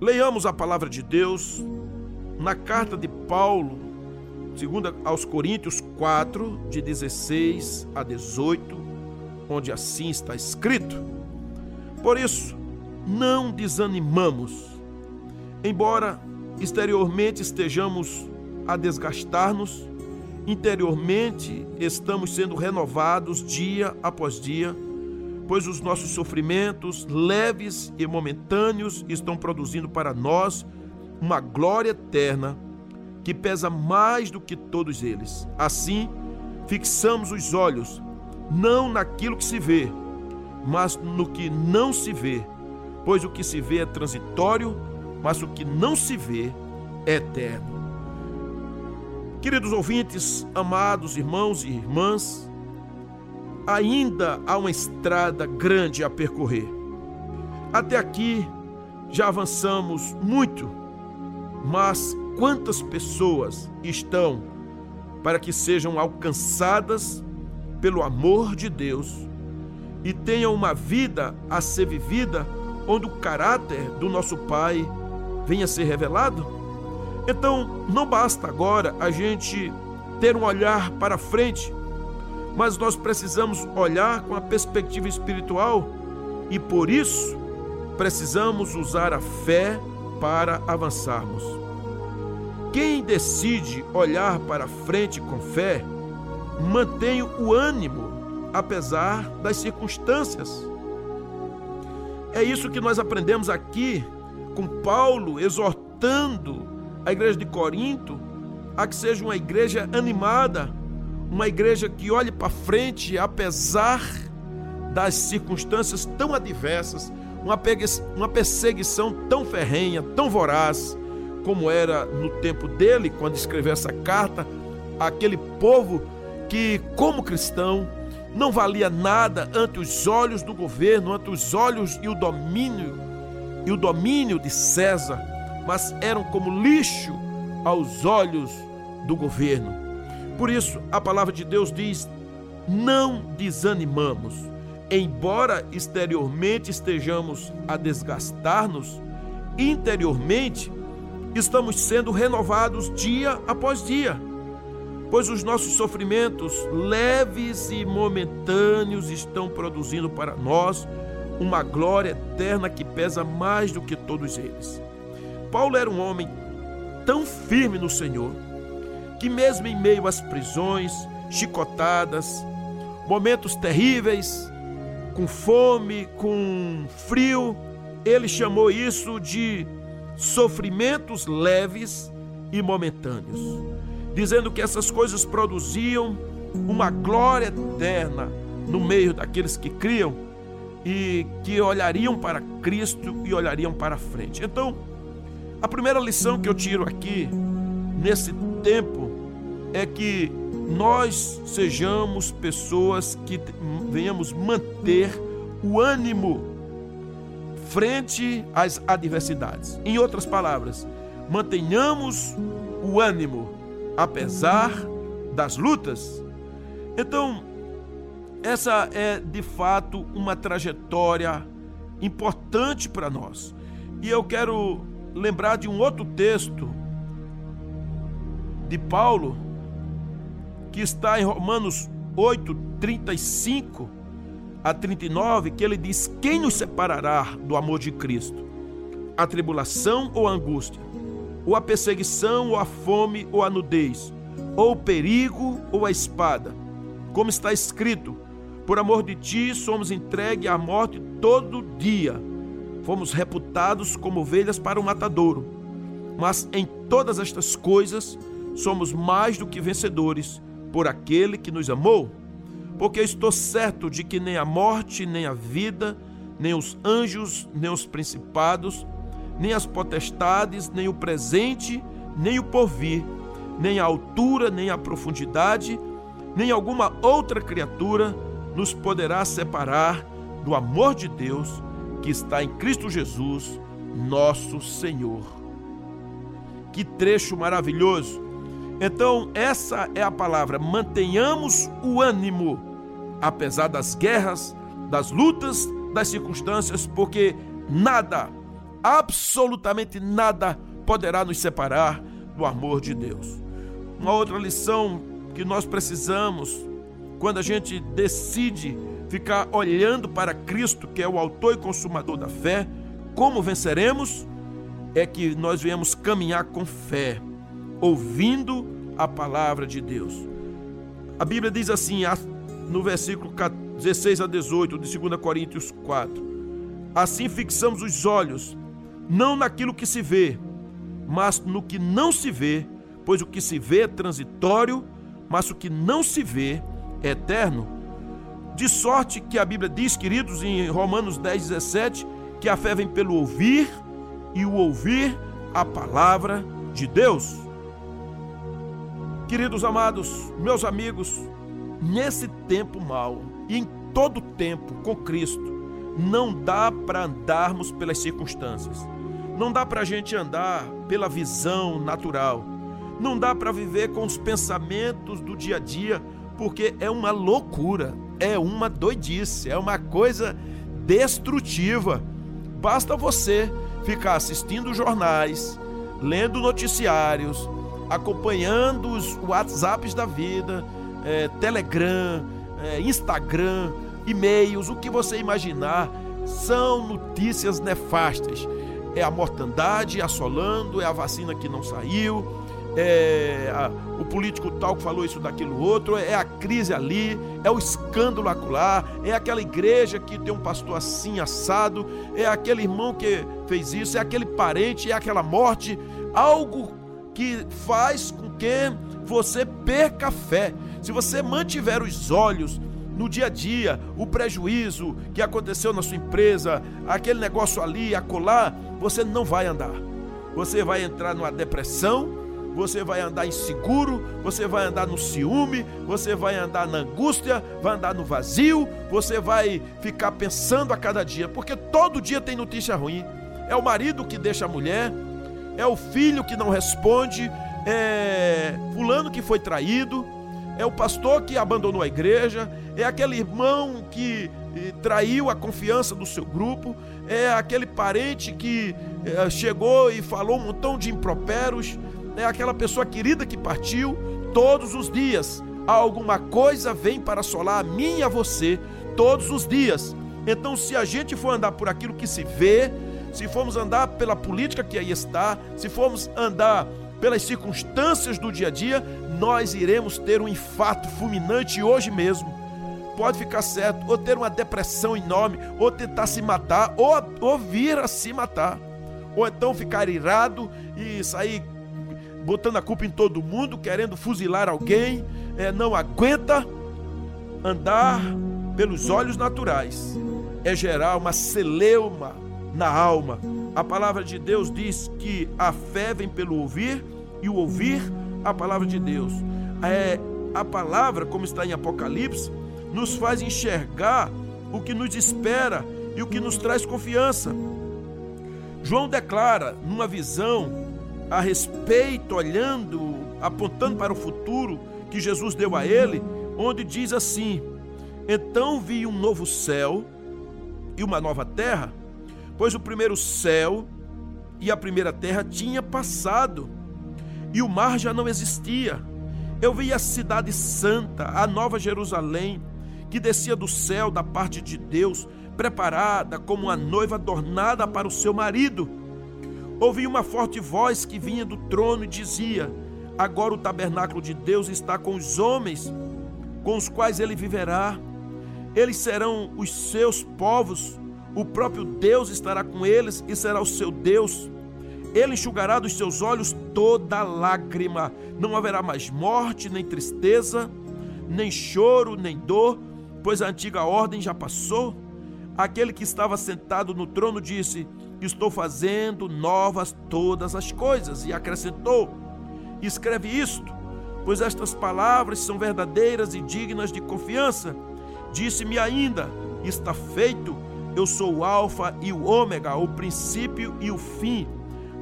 Leiamos a palavra de Deus na carta de Paulo, segunda aos Coríntios 4, de 16 a 18, onde assim está escrito: Por isso, não desanimamos, embora exteriormente estejamos a desgastar-nos, interiormente estamos sendo renovados dia após dia pois os nossos sofrimentos, leves e momentâneos, estão produzindo para nós uma glória eterna que pesa mais do que todos eles. Assim, fixamos os olhos não naquilo que se vê, mas no que não se vê, pois o que se vê é transitório, mas o que não se vê é eterno. Queridos ouvintes, amados irmãos e irmãs, ainda há uma estrada grande a percorrer. Até aqui já avançamos muito, mas quantas pessoas estão para que sejam alcançadas pelo amor de Deus e tenham uma vida a ser vivida onde o caráter do nosso Pai venha a ser revelado? Então, não basta agora a gente ter um olhar para frente mas nós precisamos olhar com a perspectiva espiritual e por isso precisamos usar a fé para avançarmos. Quem decide olhar para frente com fé, mantém o ânimo apesar das circunstâncias. É isso que nós aprendemos aqui com Paulo exortando a igreja de Corinto a que seja uma igreja animada, uma igreja que olhe para frente, apesar das circunstâncias tão adversas, uma perseguição tão ferrenha, tão voraz, como era no tempo dele, quando escreveu essa carta, aquele povo que, como cristão, não valia nada ante os olhos do governo, ante os olhos e o domínio e o domínio de César, mas eram como lixo aos olhos do governo. Por isso, a palavra de Deus diz: não desanimamos. Embora exteriormente estejamos a desgastar-nos, interiormente estamos sendo renovados dia após dia, pois os nossos sofrimentos leves e momentâneos estão produzindo para nós uma glória eterna que pesa mais do que todos eles. Paulo era um homem tão firme no Senhor que, mesmo em meio às prisões, chicotadas, momentos terríveis, com fome, com frio, ele chamou isso de sofrimentos leves e momentâneos, dizendo que essas coisas produziam uma glória eterna no meio daqueles que criam e que olhariam para Cristo e olhariam para frente. Então, a primeira lição que eu tiro aqui nesse tempo é que nós sejamos pessoas que venhamos manter o ânimo frente às adversidades. Em outras palavras, mantenhamos o ânimo apesar das lutas. Então, essa é de fato uma trajetória importante para nós. E eu quero lembrar de um outro texto de Paulo que está em Romanos 8, 35 a 39, que ele diz: Quem nos separará do amor de Cristo? A tribulação ou a angústia? Ou a perseguição, ou a fome, ou a nudez? Ou o perigo, ou a espada? Como está escrito: Por amor de ti somos entregues à morte todo dia. Fomos reputados como ovelhas para o matadouro. Mas em todas estas coisas somos mais do que vencedores por aquele que nos amou? Porque estou certo de que nem a morte, nem a vida, nem os anjos, nem os principados, nem as potestades, nem o presente, nem o porvir, nem a altura, nem a profundidade, nem alguma outra criatura nos poderá separar do amor de Deus que está em Cristo Jesus, nosso Senhor. Que trecho maravilhoso! Então, essa é a palavra. Mantenhamos o ânimo, apesar das guerras, das lutas, das circunstâncias, porque nada, absolutamente nada poderá nos separar do amor de Deus. Uma outra lição que nós precisamos quando a gente decide ficar olhando para Cristo, que é o autor e consumador da fé, como venceremos? É que nós viemos caminhar com fé, ouvindo a palavra de Deus. A Bíblia diz assim, no versículo 16 a 18 de 2 Coríntios 4: Assim fixamos os olhos, não naquilo que se vê, mas no que não se vê, pois o que se vê é transitório, mas o que não se vê é eterno. De sorte que a Bíblia diz, queridos, em Romanos 10, 17, que a fé vem pelo ouvir e o ouvir a palavra de Deus. Queridos amados, meus amigos, nesse tempo mal e em todo tempo com Cristo, não dá para andarmos pelas circunstâncias. Não dá para a gente andar pela visão natural. Não dá para viver com os pensamentos do dia a dia, porque é uma loucura, é uma doidice, é uma coisa destrutiva. Basta você ficar assistindo jornais, lendo noticiários, acompanhando os WhatsApps da vida, é, Telegram, é, Instagram, e-mails, o que você imaginar, são notícias nefastas. É a mortandade assolando, é a vacina que não saiu, é a, o político tal que falou isso daquilo outro, é a crise ali, é o escândalo acolá, é aquela igreja que tem um pastor assim assado, é aquele irmão que fez isso, é aquele parente, é aquela morte, algo que faz com que você perca a fé. Se você mantiver os olhos no dia a dia, o prejuízo que aconteceu na sua empresa, aquele negócio ali, acolá, você não vai andar. Você vai entrar numa depressão, você vai andar inseguro, você vai andar no ciúme, você vai andar na angústia, vai andar no vazio, você vai ficar pensando a cada dia, porque todo dia tem notícia ruim. É o marido que deixa a mulher, é o filho que não responde, é fulano que foi traído, é o pastor que abandonou a igreja, é aquele irmão que eh, traiu a confiança do seu grupo, é aquele parente que eh, chegou e falou um montão de improperos, é aquela pessoa querida que partiu. Todos os dias alguma coisa vem para assolar a mim e a você, todos os dias. Então, se a gente for andar por aquilo que se vê, se formos andar pela política que aí está, se formos andar pelas circunstâncias do dia a dia, nós iremos ter um infarto fulminante hoje mesmo. Pode ficar certo, ou ter uma depressão enorme, ou tentar se matar, ou, ou vir a se matar. Ou então ficar irado e sair botando a culpa em todo mundo, querendo fuzilar alguém, é, não aguenta andar pelos olhos naturais. É gerar uma celeuma na alma. A palavra de Deus diz que a fé vem pelo ouvir e o ouvir a palavra de Deus. É, a palavra, como está em Apocalipse, nos faz enxergar o que nos espera e o que nos traz confiança. João declara numa visão a respeito, olhando, apontando para o futuro que Jesus deu a ele, onde diz assim: Então vi um novo céu e uma nova terra, pois o primeiro céu e a primeira terra tinha passado, e o mar já não existia. Eu vi a cidade santa, a nova Jerusalém, que descia do céu da parte de Deus, preparada como uma noiva adornada para o seu marido. Ouvi uma forte voz que vinha do trono e dizia: Agora o tabernáculo de Deus está com os homens, com os quais ele viverá. Eles serão os seus povos, o próprio Deus estará com eles e será o seu Deus. Ele enxugará dos seus olhos toda lágrima. Não haverá mais morte, nem tristeza, nem choro, nem dor, pois a antiga ordem já passou. Aquele que estava sentado no trono disse: Estou fazendo novas todas as coisas. E acrescentou: Escreve isto, pois estas palavras são verdadeiras e dignas de confiança. Disse-me ainda: Está feito. Eu sou o Alfa e o Ômega, o princípio e o fim.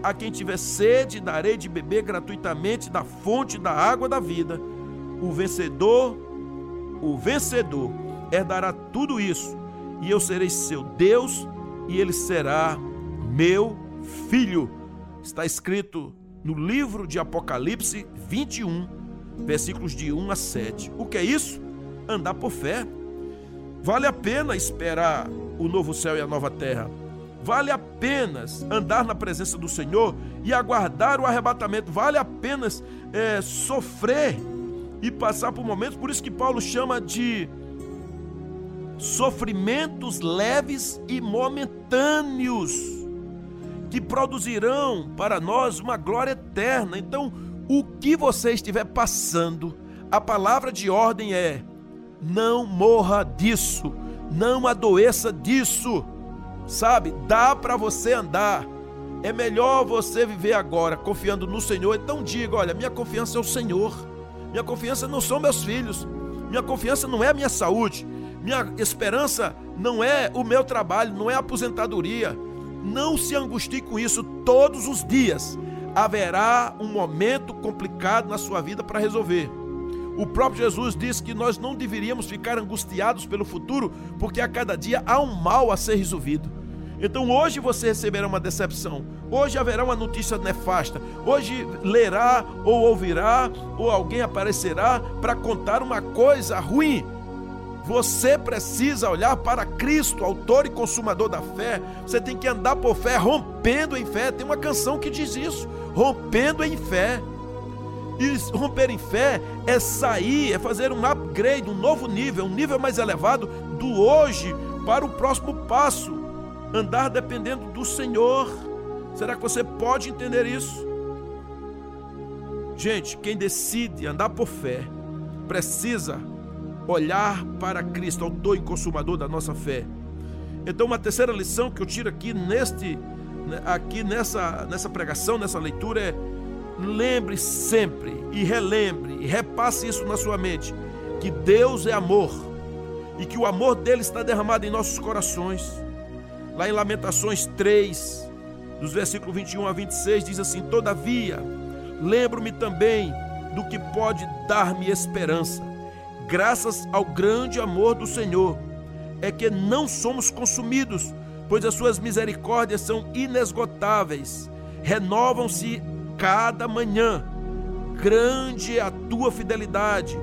A quem tiver sede, darei de beber gratuitamente da fonte da água da vida. O vencedor, o vencedor, herdará tudo isso, e eu serei seu Deus, e ele será meu filho. Está escrito no livro de Apocalipse 21, versículos de 1 a 7. O que é isso? Andar por fé. Vale a pena esperar o novo céu e a nova terra. Vale a pena andar na presença do Senhor e aguardar o arrebatamento. Vale a pena é, sofrer e passar por momentos. Por isso que Paulo chama de sofrimentos leves e momentâneos que produzirão para nós uma glória eterna. Então, o que você estiver passando, a palavra de ordem é: não morra disso, não adoeça disso. Sabe? Dá para você andar. É melhor você viver agora confiando no Senhor. Então diga, olha, minha confiança é o Senhor. Minha confiança não são meus filhos. Minha confiança não é a minha saúde. Minha esperança não é o meu trabalho, não é a aposentadoria. Não se angustie com isso todos os dias. Haverá um momento complicado na sua vida para resolver. O próprio Jesus disse que nós não deveríamos ficar angustiados pelo futuro, porque a cada dia há um mal a ser resolvido. Então hoje você receberá uma decepção, hoje haverá uma notícia nefasta, hoje lerá ou ouvirá ou alguém aparecerá para contar uma coisa ruim. Você precisa olhar para Cristo, autor e consumador da fé. Você tem que andar por fé, rompendo em fé. Tem uma canção que diz isso: rompendo em fé. E romper em fé é sair, é fazer um upgrade, um novo nível, um nível mais elevado do hoje para o próximo passo. Andar dependendo do Senhor. Será que você pode entender isso? Gente, quem decide andar por fé precisa olhar para Cristo, autor e consumador da nossa fé. Então, uma terceira lição que eu tiro aqui neste né, aqui nessa nessa pregação, nessa leitura é lembre sempre e relembre e repasse isso na sua mente que Deus é amor e que o amor dele está derramado em nossos corações. Lá em Lamentações 3, dos versículos 21 a 26, diz assim: Todavia, lembro-me também do que pode dar-me esperança, graças ao grande amor do Senhor, é que não somos consumidos, pois as suas misericórdias são inesgotáveis, renovam-se cada manhã. Grande é a tua fidelidade.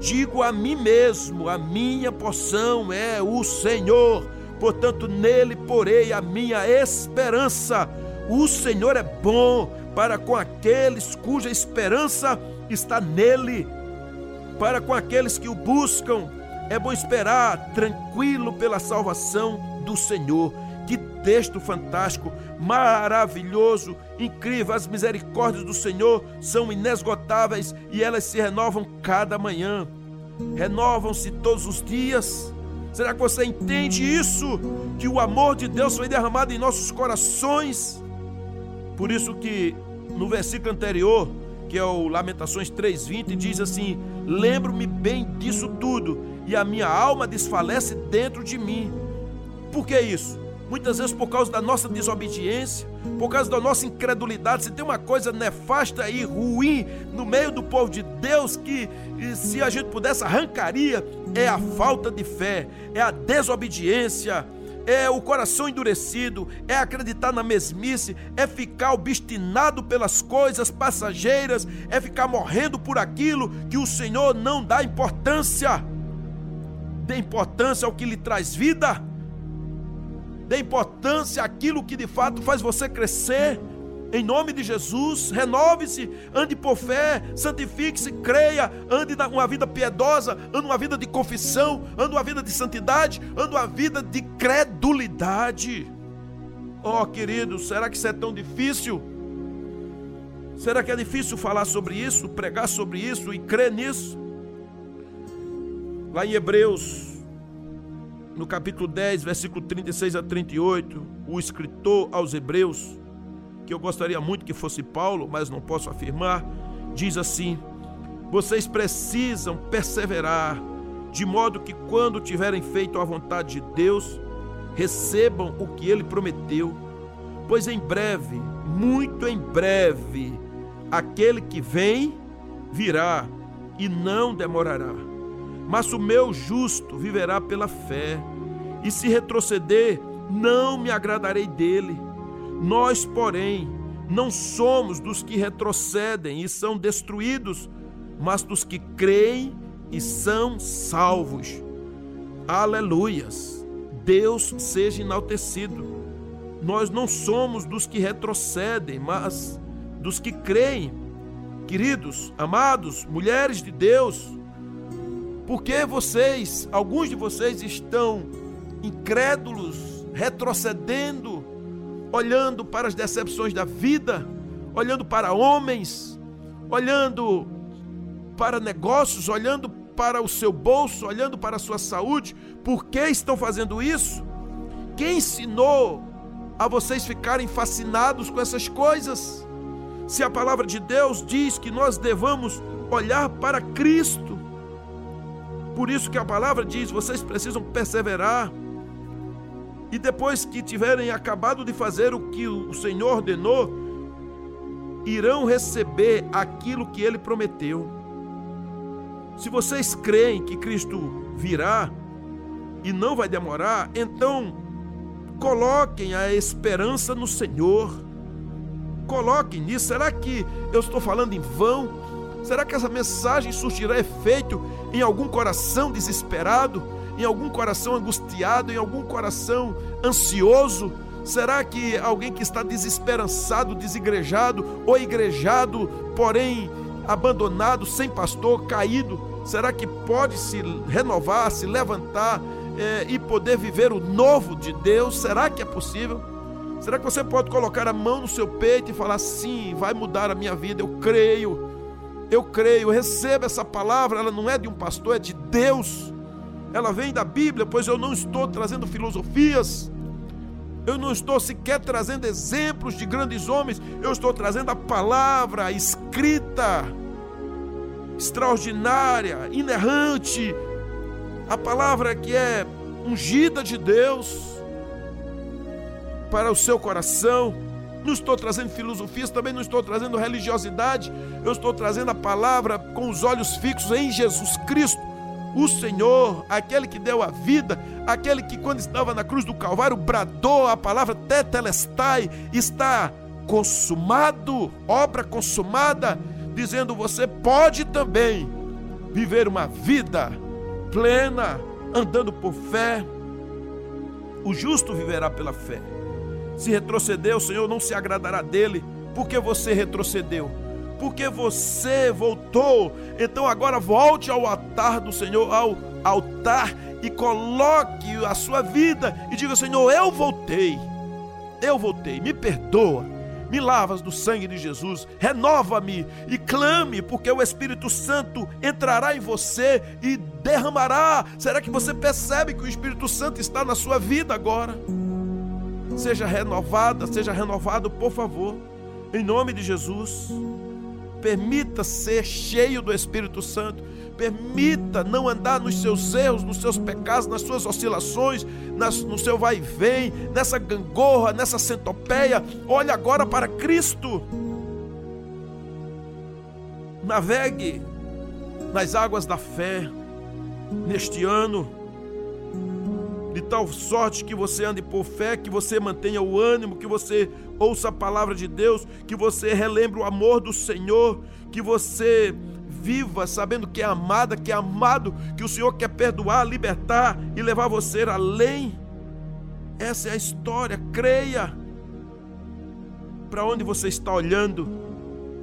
Digo a mim mesmo: a minha porção é o Senhor, portanto, nele porei a minha esperança. O Senhor é bom para com aqueles cuja esperança está nele, para com aqueles que o buscam. É bom esperar tranquilo pela salvação do Senhor. Que texto fantástico, maravilhoso, incrível. As misericórdias do Senhor são inesgotáveis e elas se renovam cada manhã. Renovam-se todos os dias. Será que você entende isso? Que o amor de Deus foi derramado em nossos corações. Por isso que no versículo anterior, que é o Lamentações 3:20, diz assim: "Lembro-me bem disso tudo, e a minha alma desfalece dentro de mim". Por que isso? Muitas vezes por causa da nossa desobediência, por causa da nossa incredulidade. Se tem uma coisa nefasta e ruim no meio do povo de Deus que, se a gente pudesse, arrancaria, é a falta de fé, é a desobediência. É o coração endurecido, é acreditar na mesmice, é ficar obstinado pelas coisas passageiras, é ficar morrendo por aquilo que o Senhor não dá importância. Dê importância ao que lhe traz vida Dê importância àquilo que de fato faz você crescer. Em nome de Jesus, renove-se, ande por fé, santifique-se, creia, ande uma vida piedosa, ande uma vida de confissão, ande uma vida de santidade, ande uma vida de credulidade. Oh, querido, será que isso é tão difícil? Será que é difícil falar sobre isso, pregar sobre isso e crer nisso? Lá em Hebreus no capítulo 10, versículo 36 a 38, o escritor aos Hebreus, que eu gostaria muito que fosse Paulo, mas não posso afirmar, diz assim: Vocês precisam perseverar, de modo que quando tiverem feito a vontade de Deus, recebam o que ele prometeu, pois em breve, muito em breve, aquele que vem virá e não demorará. Mas o meu justo viverá pela fé, e se retroceder, não me agradarei dele. Nós, porém, não somos dos que retrocedem e são destruídos, mas dos que creem e são salvos. Aleluias! Deus seja enaltecido. Nós não somos dos que retrocedem, mas dos que creem. Queridos, amados, mulheres de Deus, porque vocês, alguns de vocês estão incrédulos, retrocedendo, olhando para as decepções da vida, olhando para homens, olhando para negócios, olhando para o seu bolso, olhando para a sua saúde. Por que estão fazendo isso? Quem ensinou a vocês ficarem fascinados com essas coisas? Se a palavra de Deus diz que nós devamos olhar para Cristo, por isso que a palavra diz: vocês precisam perseverar. E depois que tiverem acabado de fazer o que o Senhor ordenou, irão receber aquilo que ele prometeu. Se vocês creem que Cristo virá e não vai demorar, então coloquem a esperança no Senhor. Coloquem nisso. Será que eu estou falando em vão? Será que essa mensagem surtirá efeito em algum coração desesperado, em algum coração angustiado, em algum coração ansioso? Será que alguém que está desesperançado, desigrejado ou igrejado, porém abandonado, sem pastor, caído, será que pode se renovar, se levantar é, e poder viver o novo de Deus? Será que é possível? Será que você pode colocar a mão no seu peito e falar: sim, vai mudar a minha vida, eu creio, eu creio, receba essa palavra, ela não é de um pastor, é de Deus. Ela vem da Bíblia, pois eu não estou trazendo filosofias, eu não estou sequer trazendo exemplos de grandes homens, eu estou trazendo a palavra escrita, extraordinária, inerrante, a palavra que é ungida de Deus para o seu coração. Não estou trazendo filosofias, também não estou trazendo religiosidade, eu estou trazendo a palavra com os olhos fixos em Jesus Cristo o Senhor, aquele que deu a vida, aquele que quando estava na cruz do Calvário bradou a palavra tetelestai, está consumado, obra consumada, dizendo você pode também viver uma vida plena, andando por fé. O justo viverá pela fé. Se retroceder, o Senhor não se agradará dele, porque você retrocedeu porque você voltou. Então agora volte ao altar do Senhor, ao altar e coloque a sua vida e diga: Senhor, eu voltei. Eu voltei. Me perdoa. Me lavas do sangue de Jesus, renova-me e clame, porque o Espírito Santo entrará em você e derramará. Será que você percebe que o Espírito Santo está na sua vida agora? Seja renovada, seja renovado, por favor, em nome de Jesus. Permita ser cheio do Espírito Santo. Permita não andar nos seus erros, nos seus pecados, nas suas oscilações, nas, no seu vai e vem, nessa gangorra, nessa centopeia. Olhe agora para Cristo. Navegue nas águas da fé neste ano de tal sorte que você ande por fé, que você mantenha o ânimo, que você ouça a palavra de Deus, que você relembre o amor do Senhor, que você viva sabendo que é amada, que é amado, que o Senhor quer perdoar, libertar e levar você além. Essa é a história, creia. Para onde você está olhando?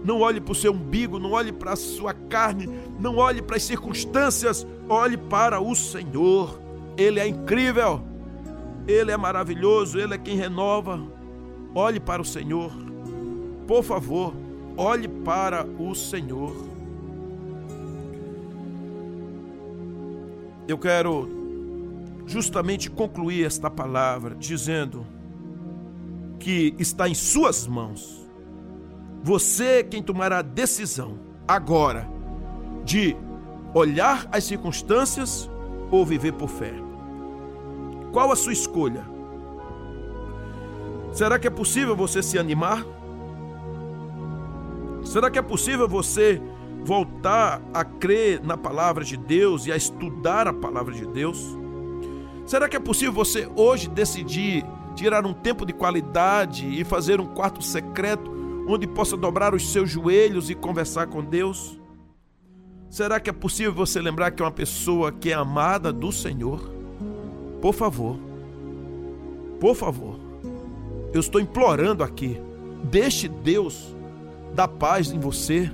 Não olhe para o seu umbigo, não olhe para a sua carne, não olhe para as circunstâncias, olhe para o Senhor. Ele é incrível, Ele é maravilhoso, Ele é quem renova. Olhe para o Senhor, por favor, olhe para o Senhor. Eu quero justamente concluir esta palavra dizendo que está em Suas mãos. Você é quem tomará a decisão agora de olhar as circunstâncias ou viver por fé? Qual a sua escolha? Será que é possível você se animar? Será que é possível você voltar a crer na palavra de Deus e a estudar a palavra de Deus? Será que é possível você hoje decidir tirar um tempo de qualidade e fazer um quarto secreto onde possa dobrar os seus joelhos e conversar com Deus? Será que é possível você lembrar que é uma pessoa que é amada do Senhor? Por favor, por favor, eu estou implorando aqui, deixe Deus dar paz em você,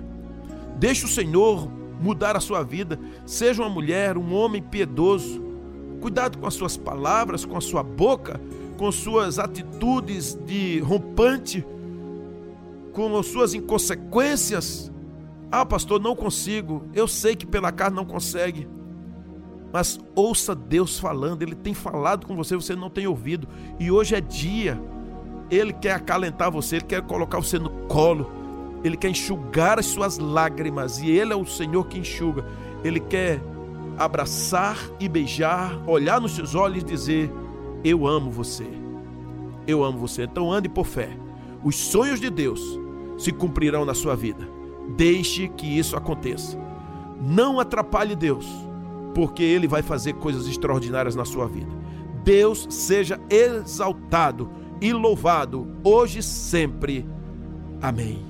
deixe o Senhor mudar a sua vida, seja uma mulher, um homem piedoso, cuidado com as suas palavras, com a sua boca, com suas atitudes de rompante, com as suas inconsequências. Ah, pastor, não consigo. Eu sei que pela carne não consegue. Mas ouça Deus falando, Ele tem falado com você, você não tem ouvido. E hoje é dia. Ele quer acalentar você, Ele quer colocar você no colo. Ele quer enxugar as suas lágrimas. E Ele é o Senhor que enxuga. Ele quer abraçar e beijar, olhar nos seus olhos e dizer: Eu amo você. Eu amo você. Então ande por fé. Os sonhos de Deus se cumprirão na sua vida. Deixe que isso aconteça. Não atrapalhe Deus, porque Ele vai fazer coisas extraordinárias na sua vida. Deus seja exaltado e louvado hoje e sempre. Amém.